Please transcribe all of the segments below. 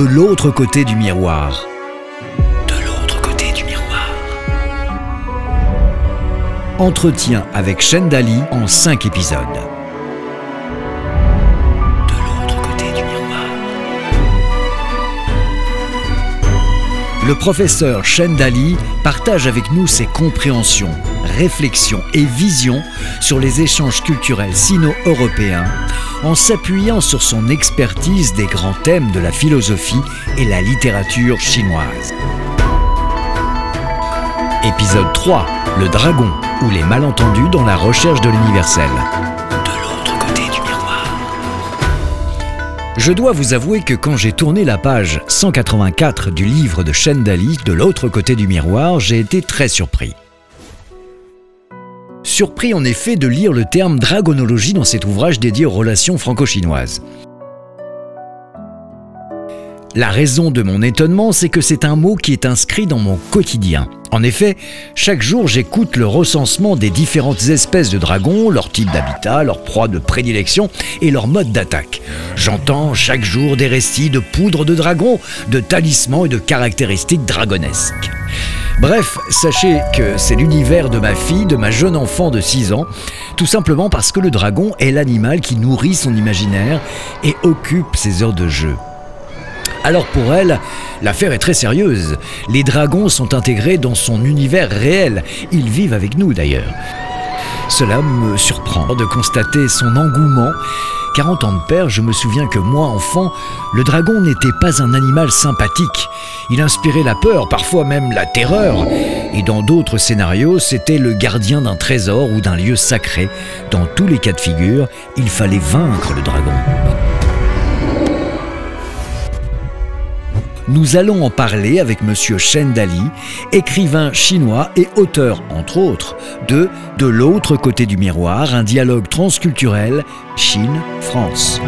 De l'autre côté du miroir. De l'autre côté du miroir. Entretien avec Shendali en 5 épisodes. De l'autre côté du miroir. Le professeur Shendali partage avec nous ses compréhensions, réflexions et visions sur les échanges culturels sino-européens en s'appuyant sur son expertise des grands thèmes de la philosophie et la littérature chinoise. Épisode 3 Le dragon ou les malentendus dans la recherche de l'universel. De l'autre côté du miroir. Je dois vous avouer que quand j'ai tourné la page 184 du livre de Shendali de l'autre côté du miroir, j'ai été très surpris. Surpris en effet de lire le terme dragonologie dans cet ouvrage dédié aux relations franco-chinoises. La raison de mon étonnement, c'est que c'est un mot qui est inscrit dans mon quotidien. En effet, chaque jour, j'écoute le recensement des différentes espèces de dragons, leur type d'habitat, leur proie de prédilection et leur mode d'attaque. J'entends chaque jour des récits de poudre de dragon, de talismans et de caractéristiques dragonesques. Bref, sachez que c'est l'univers de ma fille, de ma jeune enfant de 6 ans, tout simplement parce que le dragon est l'animal qui nourrit son imaginaire et occupe ses heures de jeu. Alors pour elle, l'affaire est très sérieuse. Les dragons sont intégrés dans son univers réel. Ils vivent avec nous d'ailleurs. Cela me surprend de constater son engouement, car en tant que père, je me souviens que moi, enfant, le dragon n'était pas un animal sympathique. Il inspirait la peur, parfois même la terreur. Et dans d'autres scénarios, c'était le gardien d'un trésor ou d'un lieu sacré. Dans tous les cas de figure, il fallait vaincre le dragon. Nous allons en parler avec Monsieur Shen Dali, écrivain chinois et auteur, entre autres, de De l'autre côté du miroir, un dialogue transculturel Chine-France.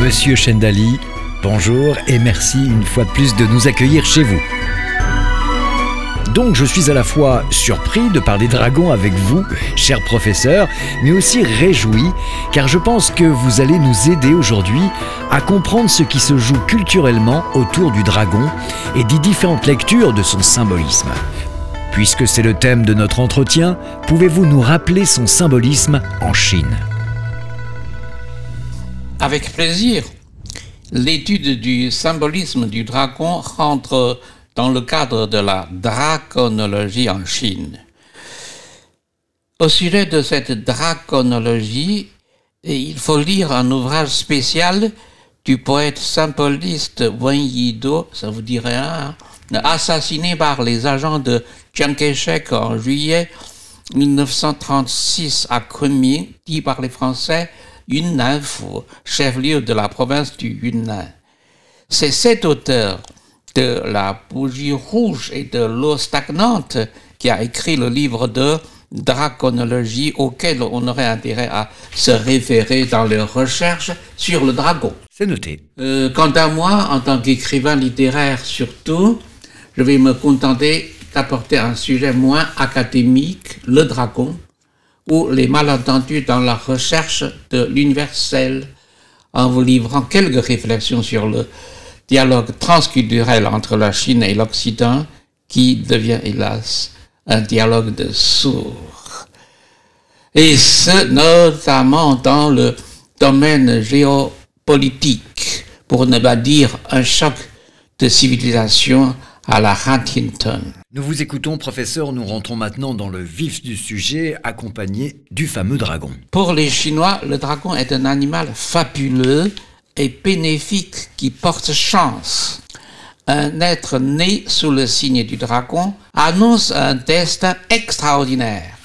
Monsieur Shendali, bonjour et merci une fois de plus de nous accueillir chez vous. Donc je suis à la fois surpris de parler dragon avec vous, cher professeur, mais aussi réjoui, car je pense que vous allez nous aider aujourd'hui à comprendre ce qui se joue culturellement autour du dragon et des différentes lectures de son symbolisme. Puisque c'est le thème de notre entretien, pouvez-vous nous rappeler son symbolisme en Chine? Avec plaisir. L'étude du symbolisme du dragon rentre dans le cadre de la draconologie en Chine. Au sujet de cette draconologie, il faut lire un ouvrage spécial du poète symboliste Wen Yido, ça vous rien, hein, assassiné par les agents de Chiang Kai-shek en juillet 1936 à Kunming, dit par les Français Yunnanfu, chef-lieu de la province du Yunnan. C'est cet auteur de la bougie rouge et de l'eau stagnante qui a écrit le livre de draconologie auquel on aurait intérêt à se référer dans les recherches sur le dragon. C'est noté. Euh, quant à moi, en tant qu'écrivain littéraire surtout, je vais me contenter d'apporter un sujet moins académique, le dragon, ou les malentendus dans la recherche de l'universel, en vous livrant quelques réflexions sur le dialogue transculturel entre la Chine et l'Occident qui devient hélas un dialogue de sourds. Et ce, notamment dans le domaine géopolitique, pour ne pas dire un choc de civilisation à la Huntington. Nous vous écoutons, professeur. Nous rentrons maintenant dans le vif du sujet, accompagné du fameux dragon. Pour les Chinois, le dragon est un animal fabuleux et bénéfique qui porte chance. Un être né sous le signe du dragon annonce un destin extraordinaire.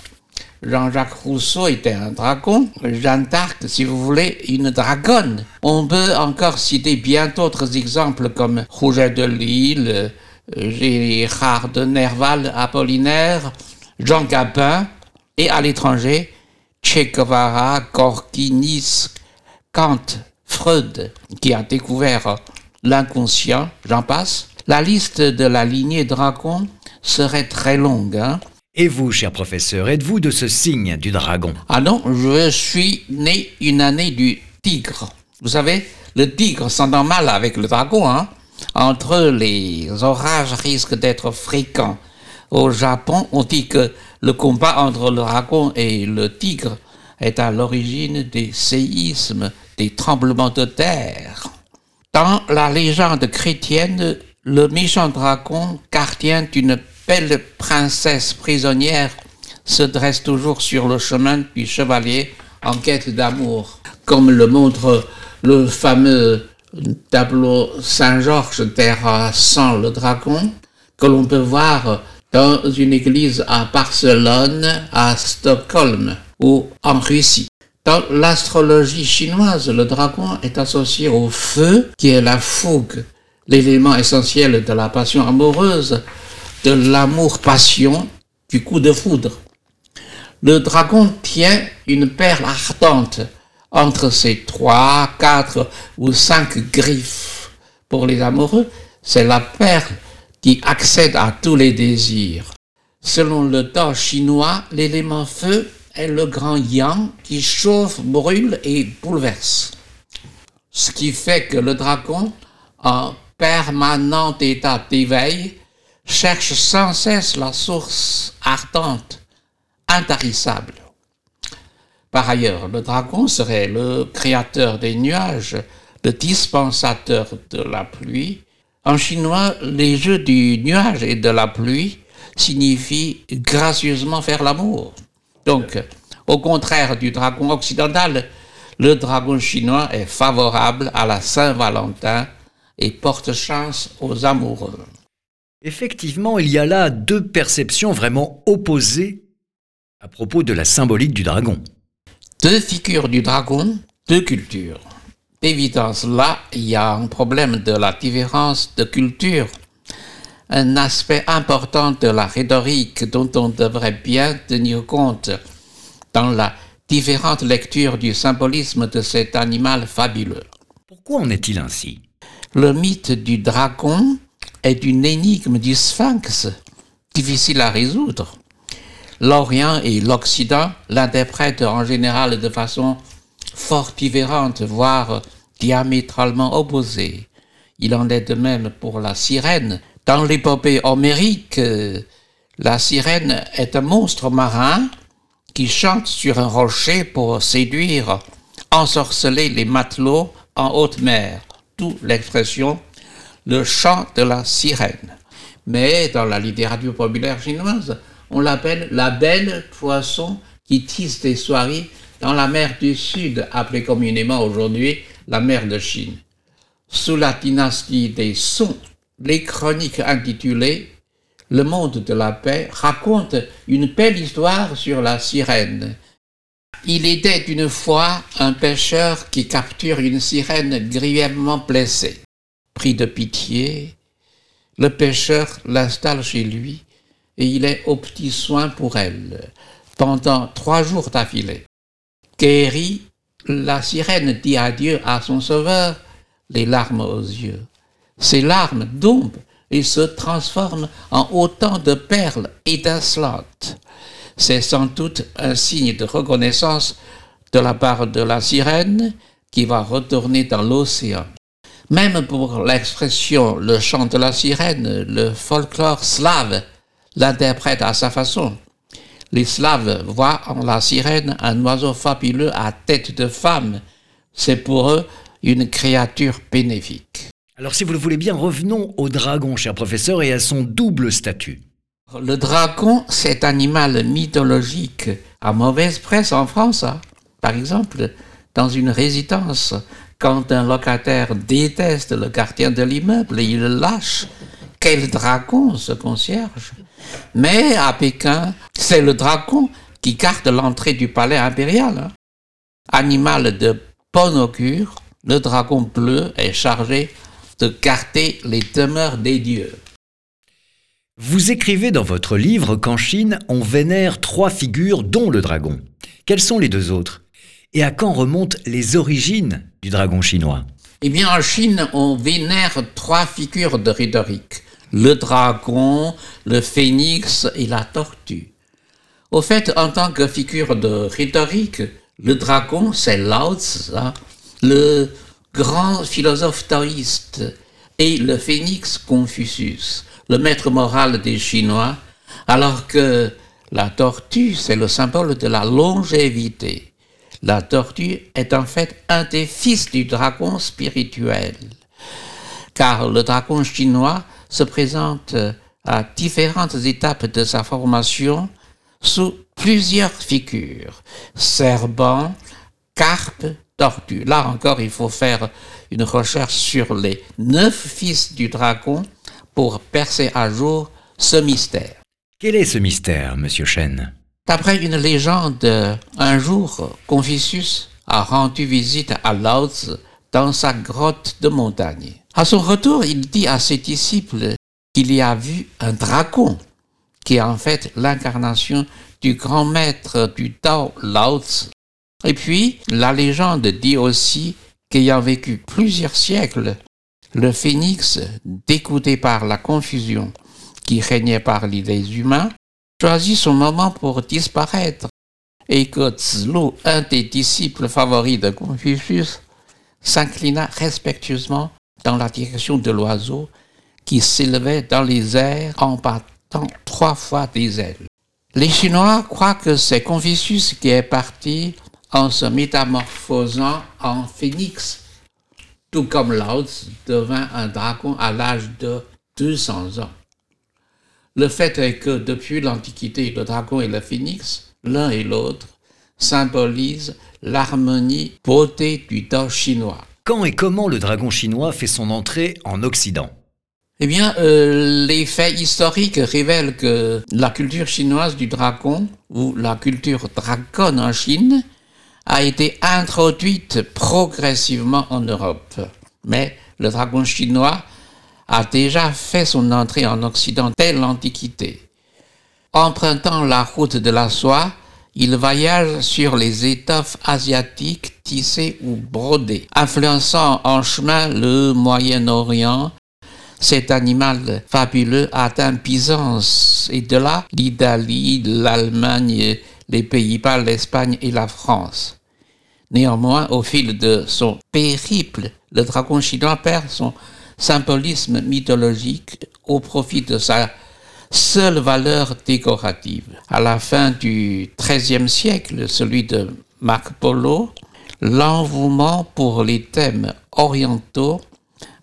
Jean-Jacques Rousseau était un dragon, Jeanne d'Arc, si vous voulez, une dragonne. On peut encore citer bien d'autres exemples comme Rouget de Lille, Gérard de Nerval, Apollinaire, Jean Gabin, et à l'étranger, Che Guevara, Gorky, Kant, Freud qui a découvert l'inconscient, j'en passe. La liste de la lignée dragon serait très longue. Hein. Et vous, cher professeur, êtes-vous de ce signe du dragon? Ah non, je suis né une année du tigre. Vous savez, le tigre s'entend mal avec le dragon, hein Entre eux, les orages risquent d'être fréquents. Au Japon, on dit que le combat entre le dragon et le tigre est à l'origine des séismes, des tremblements de terre. Dans la légende chrétienne, le méchant dragon, gardien d'une belle princesse prisonnière, se dresse toujours sur le chemin du chevalier en quête d'amour, comme le montre le fameux tableau Saint-Georges terrassant le dragon, que l'on peut voir dans une église à Barcelone, à Stockholm ou en Russie. Dans l'astrologie chinoise, le dragon est associé au feu, qui est la fougue, l'élément essentiel de la passion amoureuse, de l'amour-passion, du coup de foudre. Le dragon tient une perle ardente entre ses trois, quatre ou cinq griffes. Pour les amoureux, c'est la perle qui accède à tous les désirs. Selon le temps chinois, l'élément feu le grand yang qui chauffe, brûle et bouleverse. Ce qui fait que le dragon, en permanent état d'éveil, cherche sans cesse la source ardente, intarissable. Par ailleurs, le dragon serait le créateur des nuages, le dispensateur de la pluie. En chinois, les jeux du nuage et de la pluie signifient gracieusement faire l'amour. Donc, au contraire du dragon occidental, le dragon chinois est favorable à la Saint-Valentin et porte chance aux amoureux. Effectivement, il y a là deux perceptions vraiment opposées à propos de la symbolique du dragon. Deux figures du dragon, deux cultures. D'évidence, là, il y a un problème de la différence de culture, un aspect important de la rhétorique dont on devrait bien tenir compte dans la différente lecture du symbolisme de cet animal fabuleux. Pourquoi en est-il ainsi? Le mythe du dragon est une énigme du sphinx, difficile à résoudre. L'Orient et l'Occident l'interprètent en général de façon fort différente, voire diamétralement opposée. Il en est de même pour la sirène. Dans l'épopée homérique, la sirène est un monstre marin qui chante sur un rocher pour séduire, ensorceler les matelots en haute mer. D'où l'expression le chant de la sirène. Mais dans la littérature populaire chinoise, on l'appelle la belle poisson qui tisse des soirées dans la mer du Sud, appelée communément aujourd'hui la mer de Chine. Sous la dynastie des Song, les chroniques intitulées Le monde de la paix racontent une belle histoire sur la sirène. Il était une fois un pêcheur qui capture une sirène grièvement blessée. Pris de pitié, le pêcheur l'installe chez lui et il est au petit soin pour elle pendant trois jours d'affilée. Guérie, la sirène dit adieu à son sauveur, les larmes aux yeux. Ces larmes tombent et se transforment en autant de perles étincelantes. C'est sans doute un signe de reconnaissance de la part de la sirène qui va retourner dans l'océan. Même pour l'expression le chant de la sirène, le folklore slave l'interprète à sa façon. Les Slaves voient en la sirène un oiseau fabuleux à tête de femme. C'est pour eux une créature bénéfique. Alors si vous le voulez bien, revenons au dragon, cher professeur, et à son double statut. Le dragon, cet animal mythologique à mauvaise presse en France. Hein. Par exemple, dans une résidence, quand un locataire déteste le gardien de l'immeuble, il le lâche. Quel dragon, ce concierge? Mais à Pékin, c'est le dragon qui garde l'entrée du palais impérial. Hein. Animal de bon augure, le dragon bleu est chargé de garder les demeures des dieux. Vous écrivez dans votre livre qu'en Chine, on vénère trois figures, dont le dragon. Quelles sont les deux autres? Et à quand remontent les origines du dragon chinois? Eh bien, en Chine, on vénère trois figures de rhétorique le dragon, le phénix et la tortue. Au fait, en tant que figure de rhétorique, le dragon, c'est Lao Tzu, hein, le grand philosophe taoïste, et le phénix Confucius, le maître moral des Chinois, alors que la tortue, c'est le symbole de la longévité. La tortue est en fait un des fils du dragon spirituel, car le dragon chinois se présente à différentes étapes de sa formation sous plusieurs figures, serpent, carpe, Là encore, il faut faire une recherche sur les neuf fils du dragon pour percer à jour ce mystère. Quel est ce mystère, monsieur Chen? D'après une légende, un jour, Confucius a rendu visite à Lao Tzu dans sa grotte de montagne. À son retour, il dit à ses disciples qu'il y a vu un dragon, qui est en fait l'incarnation du grand maître du Tao Lao Tzu. Et puis, la légende dit aussi qu'ayant vécu plusieurs siècles, le phénix, dégoûté par la confusion qui régnait parmi les humains, choisit son moment pour disparaître et que un des disciples favoris de Confucius, s'inclina respectueusement dans la direction de l'oiseau qui s'élevait dans les airs en battant trois fois des ailes. Les Chinois croient que c'est Confucius qui est parti en se métamorphosant en phénix, tout comme Lao devint un dragon à l'âge de 200 ans. Le fait est que depuis l'Antiquité, le dragon et le phénix, l'un et l'autre, symbolisent l'harmonie beauté du Tao chinois. Quand et comment le dragon chinois fait son entrée en Occident? Eh bien, euh, les faits historiques révèlent que la culture chinoise du dragon, ou la culture dragon en Chine, a été introduite progressivement en Europe. Mais le dragon chinois a déjà fait son entrée en Occident dès l'Antiquité. Empruntant la route de la soie, il voyage sur les étoffes asiatiques tissées ou brodées, influençant en chemin le Moyen-Orient. Cet animal fabuleux atteint Byzance et de là l'Italie, l'Allemagne, les Pays-Bas, l'Espagne et la France. Néanmoins, au fil de son périple, le dragon chinois perd son symbolisme mythologique au profit de sa seule valeur décorative. À la fin du XIIIe siècle, celui de Marc Polo, l'envouement pour les thèmes orientaux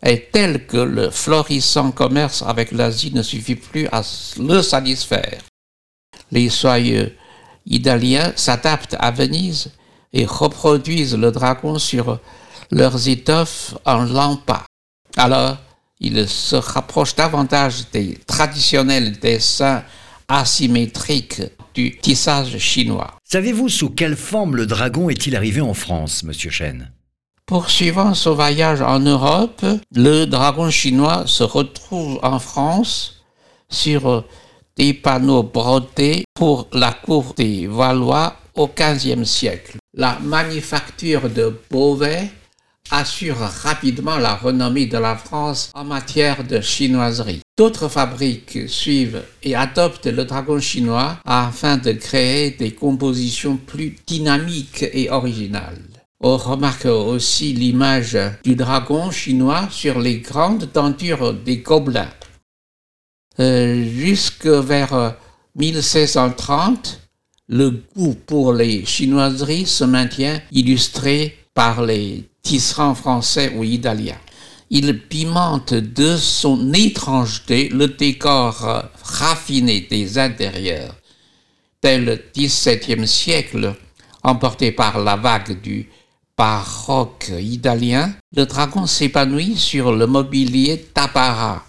est tel que le florissant commerce avec l'Asie ne suffit plus à le satisfaire. Les soyeux italiens s'adaptent à Venise et reproduisent le dragon sur leurs étoffes en lampa. Alors, ils se rapprochent davantage des traditionnels dessins asymétriques du tissage chinois. Savez-vous sous quelle forme le dragon est-il arrivé en France, monsieur Chen? Poursuivant son voyage en Europe, le dragon chinois se retrouve en France sur des panneaux brodés pour la cour des Valois au XVe siècle. La manufacture de Beauvais assure rapidement la renommée de la France en matière de chinoiserie. D'autres fabriques suivent et adoptent le dragon chinois afin de créer des compositions plus dynamiques et originales. On remarque aussi l'image du dragon chinois sur les grandes tentures des gobelins. Euh, jusque vers 1630, le goût pour les chinoiseries se maintient illustré par les tisserands français ou italiens. Il pimente de son étrangeté le décor raffiné des intérieurs. Dès le XVIIe siècle, emporté par la vague du baroque italien, le dragon s'épanouit sur le mobilier d'apparat.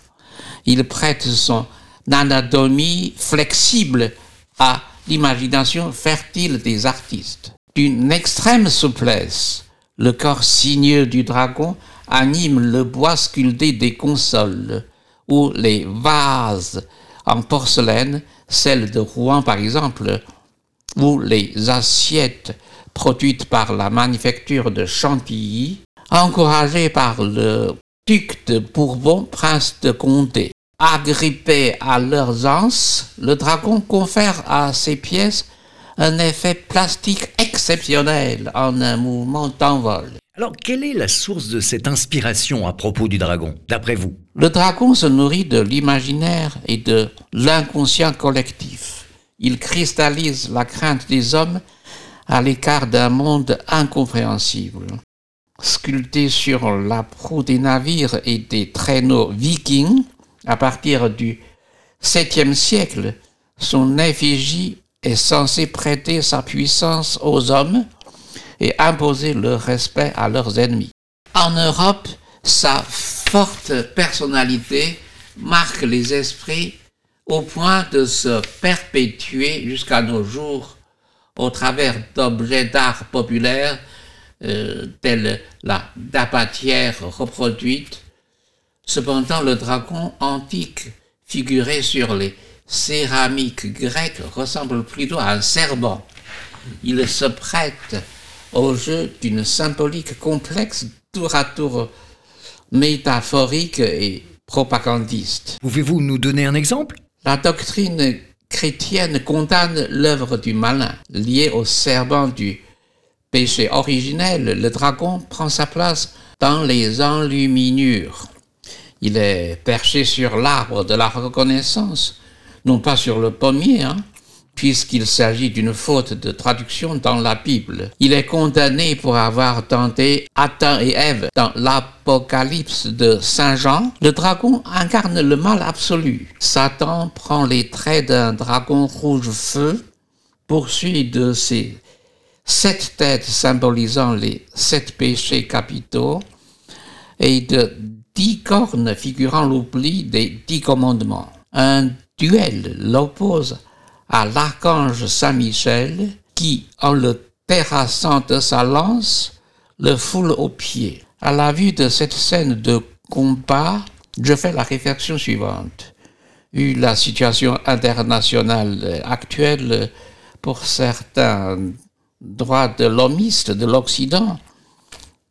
Il prête son anatomie flexible à l'imagination fertile des artistes. D'une extrême souplesse, le corps sinueux du dragon anime le bois sculpté des consoles ou les vases en porcelaine, celles de Rouen par exemple, ou les assiettes produites par la manufacture de Chantilly, encouragées par le duc de Bourbon, prince de Condé. Agrippé à leurs anses, le dragon confère à ses pièces un effet plastique exceptionnel en un mouvement d'envol. Alors, quelle est la source de cette inspiration à propos du dragon, d'après vous? Le dragon se nourrit de l'imaginaire et de l'inconscient collectif. Il cristallise la crainte des hommes à l'écart d'un monde incompréhensible. Sculpté sur la proue des navires et des traîneaux vikings, à partir du 7e siècle, son effigie est censée prêter sa puissance aux hommes et imposer le respect à leurs ennemis. En Europe, sa forte personnalité marque les esprits au point de se perpétuer jusqu'à nos jours au travers d'objets d'art populaires euh, tels la dapatière reproduite. Cependant, le dragon antique figuré sur les céramiques grecques ressemble plutôt à un serpent. Il se prête au jeu d'une symbolique complexe, tour à tour métaphorique et propagandiste. Pouvez-vous nous donner un exemple? La doctrine chrétienne condamne l'œuvre du malin, liée au serment du péché originel. Le dragon prend sa place dans les enluminures. Il est perché sur l'arbre de la reconnaissance, non pas sur le pommier, hein, puisqu'il s'agit d'une faute de traduction dans la Bible. Il est condamné pour avoir tenté Adam et Ève dans l'Apocalypse de Saint Jean. Le dragon incarne le mal absolu. Satan prend les traits d'un dragon rouge feu, poursuit de ses sept têtes symbolisant les sept péchés capitaux et de dix cornes figurant l'oubli des dix commandements. Un duel l'oppose à l'archange Saint-Michel qui, en le terrassant de sa lance, le foule aux pieds. À la vue de cette scène de combat, je fais la réflexion suivante. Vu la situation internationale actuelle, pour certains droits de l'homiste de l'Occident,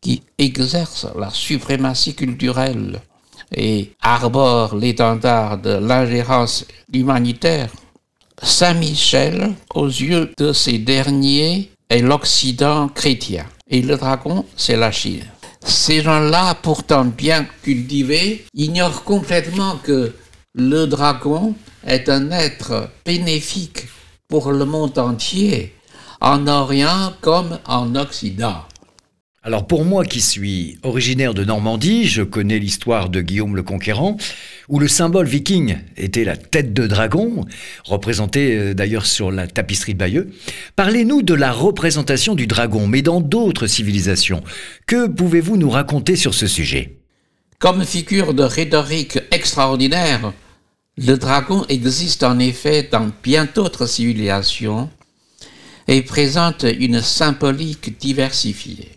qui exercent la suprématie culturelle et arborent l'étendard de l'ingérence humanitaire, Saint-Michel, aux yeux de ces derniers, est l'Occident chrétien. Et le dragon, c'est la Chine. Ces gens-là, pourtant bien cultivés, ignorent complètement que le dragon est un être bénéfique pour le monde entier, en Orient comme en Occident. Alors pour moi qui suis originaire de Normandie, je connais l'histoire de Guillaume le Conquérant, où le symbole viking était la tête de dragon, représentée euh, d'ailleurs sur la tapisserie de Bayeux. Parlez-nous de la représentation du dragon, mais dans d'autres civilisations. Que pouvez-vous nous raconter sur ce sujet? Comme figure de rhétorique extraordinaire, le dragon existe en effet dans bien d'autres civilisations et présente une symbolique diversifiée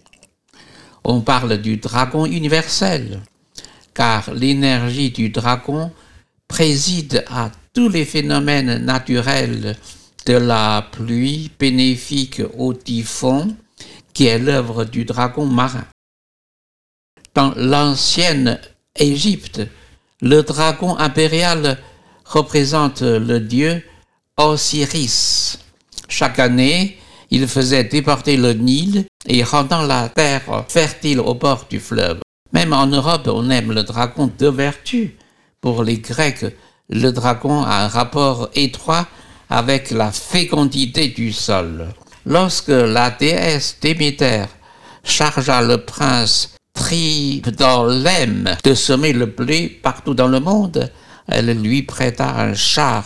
on parle du dragon universel, car l'énergie du dragon préside à tous les phénomènes naturels de la pluie bénéfique au typhon, qui est l'œuvre du dragon marin. Dans l'ancienne Égypte, le dragon impérial représente le dieu Osiris. Chaque année, il faisait déporter le Nil et rendant la terre fertile au bord du fleuve. Même en Europe, on aime le dragon de vertu. Pour les Grecs, le dragon a un rapport étroit avec la fécondité du sol. Lorsque la déesse Déméter chargea le prince Tribdolem de semer le blé partout dans le monde, elle lui prêta un char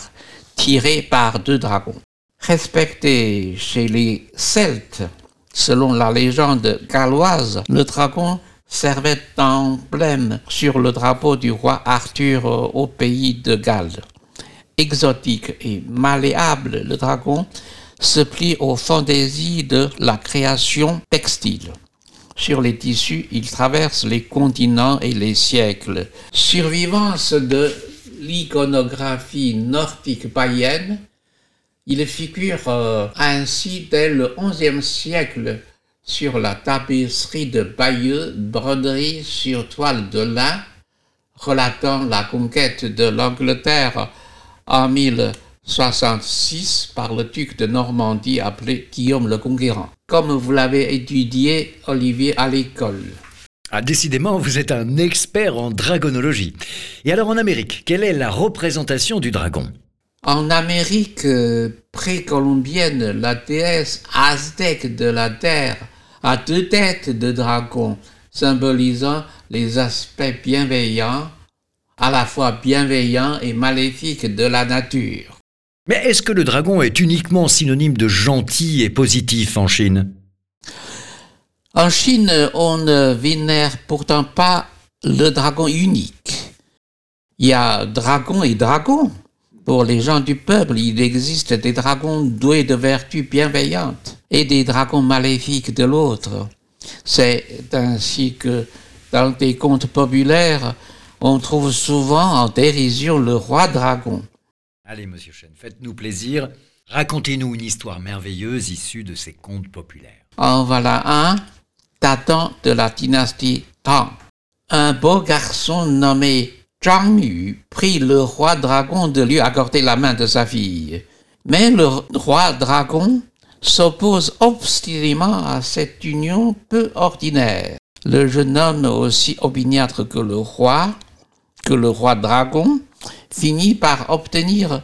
tiré par deux dragons respecté chez les Celtes. Selon la légende galloise, le dragon servait d'emblème sur le drapeau du roi Arthur au pays de Galles. Exotique et malléable, le dragon se plie aux fantaisies de la création textile. Sur les tissus, il traverse les continents et les siècles. Survivance de l'iconographie nordique païenne, il figure euh, ainsi dès le XIe siècle sur la tapisserie de Bayeux, broderie sur toile de lin, relatant la conquête de l'Angleterre en 1066 par le duc de Normandie appelé Guillaume le Conquérant, comme vous l'avez étudié, Olivier, à l'école. Ah, décidément, vous êtes un expert en dragonologie. Et alors en Amérique, quelle est la représentation du dragon? En Amérique euh, précolombienne, la déesse aztèque de la terre a deux têtes de dragon, symbolisant les aspects bienveillants, à la fois bienveillants et maléfiques de la nature. Mais est-ce que le dragon est uniquement synonyme de gentil et positif en Chine? En Chine, on ne vénère pourtant pas le dragon unique. Il y a dragon et dragon. Pour les gens du peuple, il existe des dragons doués de vertus bienveillantes et des dragons maléfiques de l'autre. C'est ainsi que dans des contes populaires, on trouve souvent en dérision le roi dragon. Allez, monsieur Chen, faites-nous plaisir. Racontez-nous une histoire merveilleuse issue de ces contes populaires. En voilà un, datant de la dynastie Tang. Un beau garçon nommé Zhang Yu prit le roi dragon de lui accorder la main de sa fille. Mais le roi dragon s'oppose obstinément à cette union peu ordinaire. Le jeune homme, aussi opiniâtre que le roi, que le roi dragon, finit par obtenir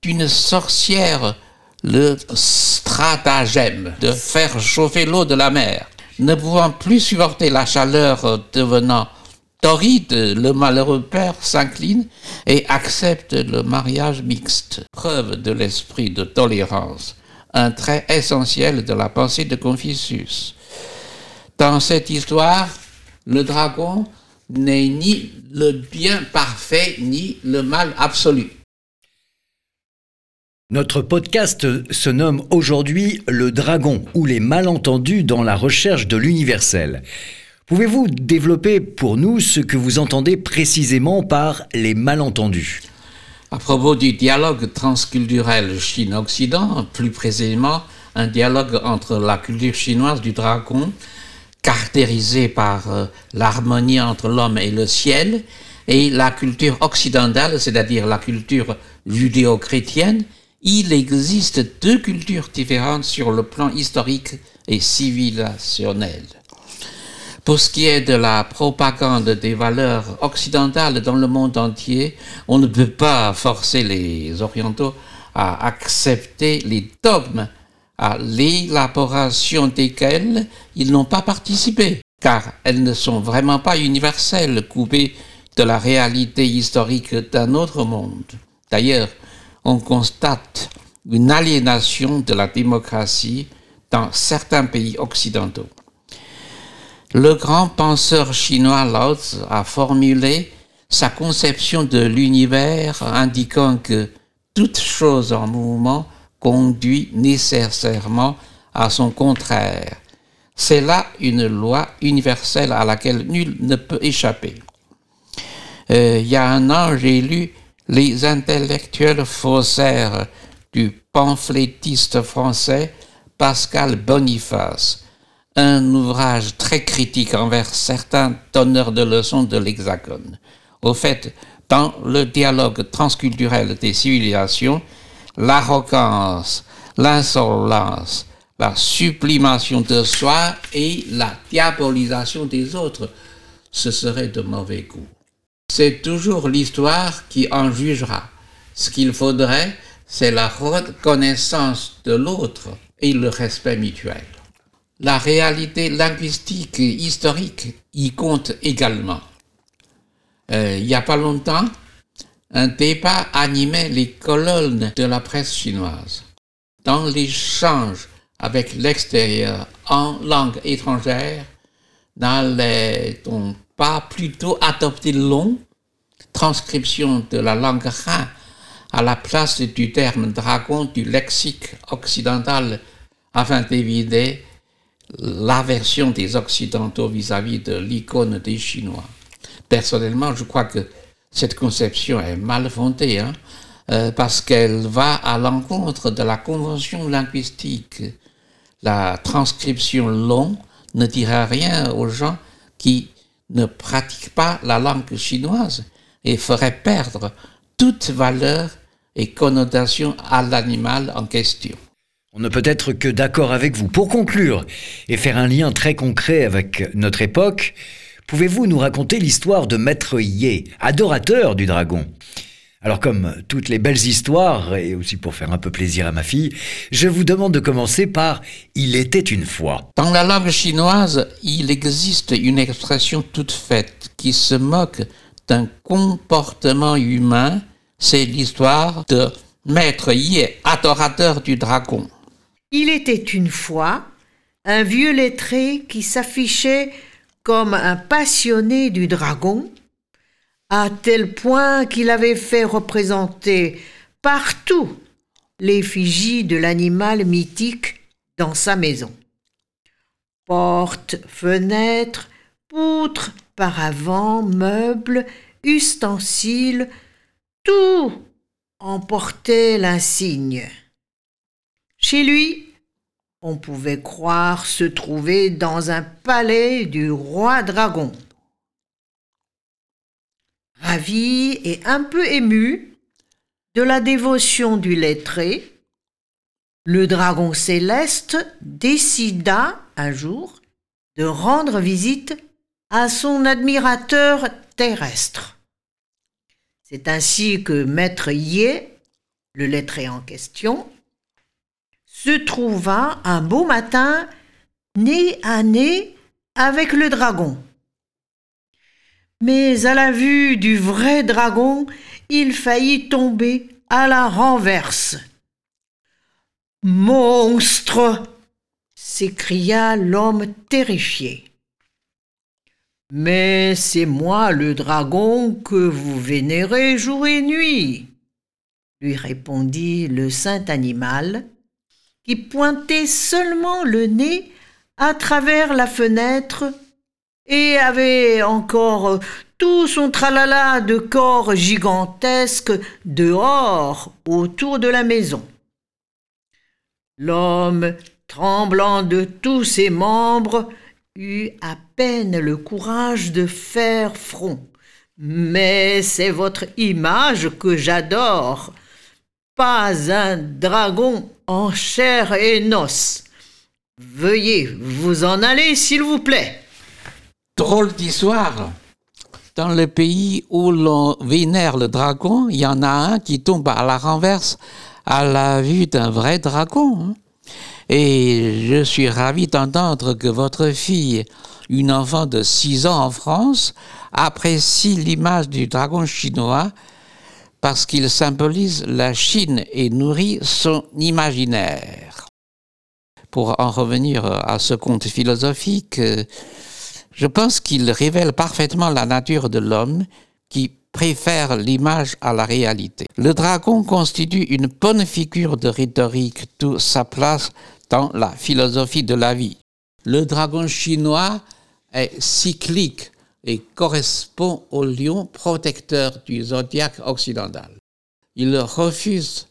d'une sorcière le stratagème de faire chauffer l'eau de la mer. Ne pouvant plus supporter la chaleur devenant torride, le malheureux père s'incline et accepte le mariage mixte, preuve de l'esprit de tolérance, un trait essentiel de la pensée de Confucius. Dans cette histoire, le dragon n'est ni le bien parfait ni le mal absolu. Notre podcast se nomme aujourd'hui Le Dragon ou les malentendus dans la recherche de l'universel. Pouvez-vous développer pour nous ce que vous entendez précisément par les malentendus? À propos du dialogue transculturel Chine-Occident, plus précisément un dialogue entre la culture chinoise du dragon caractérisé par euh, l'harmonie entre l'homme et le ciel, et la culture occidentale, c'est-à-dire la culture judéo-chrétienne, il existe deux cultures différentes sur le plan historique et civilisationnel. Pour ce qui est de la propagande des valeurs occidentales dans le monde entier, on ne peut pas forcer les Orientaux à accepter les dogmes à l'élaboration desquelles ils n'ont pas participé, car elles ne sont vraiment pas universelles, coupées de la réalité historique d'un autre monde. D'ailleurs, on constate une aliénation de la démocratie dans certains pays occidentaux. Le grand penseur chinois Lao Tzu a formulé sa conception de l'univers indiquant que toute chose en mouvement conduit nécessairement à son contraire. C'est là une loi universelle à laquelle nul ne peut échapper. Euh, il y a un an, j'ai lu Les intellectuels faussaires du pamphlétiste français Pascal Boniface, un ouvrage très critique envers certains donneurs de leçons de l'Hexagone. Au fait, dans le dialogue transculturel des civilisations, l'arrogance, l'insolence, la sublimation de soi et la diabolisation des autres, ce serait de mauvais goût. C'est toujours l'histoire qui en jugera. Ce qu'il faudrait, c'est la reconnaissance de l'autre et le respect mutuel. La réalité linguistique et historique y compte également. Euh, il n'y a pas longtemps, un débat animait les colonnes de la presse chinoise. Dans l'échange avec l'extérieur en langue étrangère, n'allait-on pas plutôt adopter long transcription de la langue Han à la place du terme dragon du lexique occidental afin d'éviter l'aversion des Occidentaux vis-à-vis -vis de l'icône des Chinois. Personnellement, je crois que cette conception est mal fondée, hein, euh, parce qu'elle va à l'encontre de la convention linguistique. La transcription longue ne dira rien aux gens qui ne pratiquent pas la langue chinoise et ferait perdre toute valeur et connotation à l'animal en question. On ne peut être que d'accord avec vous. Pour conclure et faire un lien très concret avec notre époque, pouvez-vous nous raconter l'histoire de Maître Yé, adorateur du dragon? Alors comme toutes les belles histoires, et aussi pour faire un peu plaisir à ma fille, je vous demande de commencer par Il était une fois. Dans la langue chinoise, il existe une expression toute faite qui se moque d'un comportement humain. C'est l'histoire de Maître Yé, adorateur du dragon. Il était une fois un vieux lettré qui s'affichait comme un passionné du dragon à tel point qu'il avait fait représenter partout l'effigie de l'animal mythique dans sa maison. Portes, fenêtres, poutres, paravents, meubles, ustensiles, tout emportait l'insigne. Chez lui, on pouvait croire se trouver dans un palais du roi dragon. Ravi et un peu ému de la dévotion du lettré, le dragon céleste décida un jour de rendre visite à son admirateur terrestre. C'est ainsi que Maître Yé, le lettré en question, se trouva un beau matin nez à nez avec le dragon. Mais à la vue du vrai dragon, il faillit tomber à la renverse. Monstre s'écria l'homme terrifié. Mais c'est moi le dragon que vous vénérez jour et nuit, lui répondit le saint animal, qui pointait seulement le nez à travers la fenêtre et avait encore tout son tralala de corps gigantesque dehors autour de la maison. L'homme, tremblant de tous ses membres, eut à peine le courage de faire front. Mais c'est votre image que j'adore. Pas un dragon en chair et noces. Veuillez vous en aller, s'il vous plaît. Drôle d'histoire. Dans le pays où l'on vénère le dragon, il y en a un qui tombe à la renverse à la vue d'un vrai dragon. Hein. Et je suis ravi d'entendre que votre fille, une enfant de 6 ans en France, apprécie l'image du dragon chinois parce qu'il symbolise la Chine et nourrit son imaginaire. Pour en revenir à ce conte philosophique, je pense qu'il révèle parfaitement la nature de l'homme qui préfère l'image à la réalité. Le dragon constitue une bonne figure de rhétorique, toute sa place dans la philosophie de la vie. Le dragon chinois est cyclique et correspond au lion protecteur du zodiaque occidental. Il refuse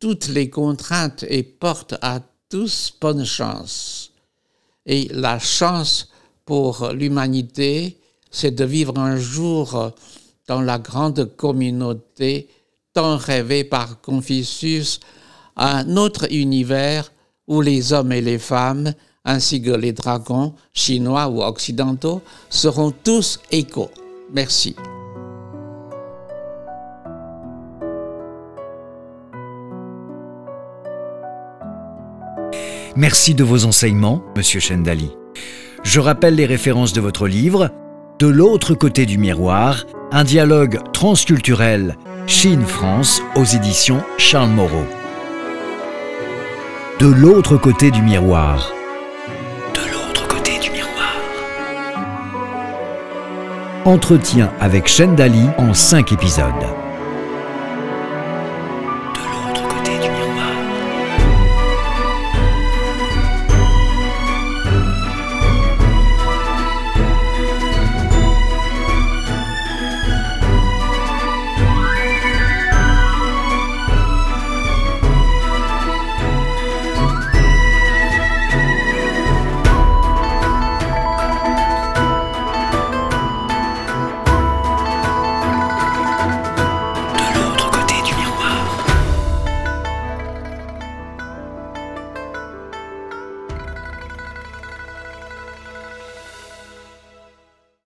toutes les contraintes et porte à tous bonne chance. Et la chance pour l'humanité, c'est de vivre un jour dans la grande communauté tant rêvée par Confucius, un autre univers où les hommes et les femmes, ainsi que les dragons, chinois ou occidentaux, seront tous égaux. Merci. Merci de vos enseignements, Monsieur Chendali. Je rappelle les références de votre livre, De l'autre côté du miroir, un dialogue transculturel Chine-France aux éditions Charles Moreau. De l'autre côté du miroir. Entretien avec Dali en cinq épisodes.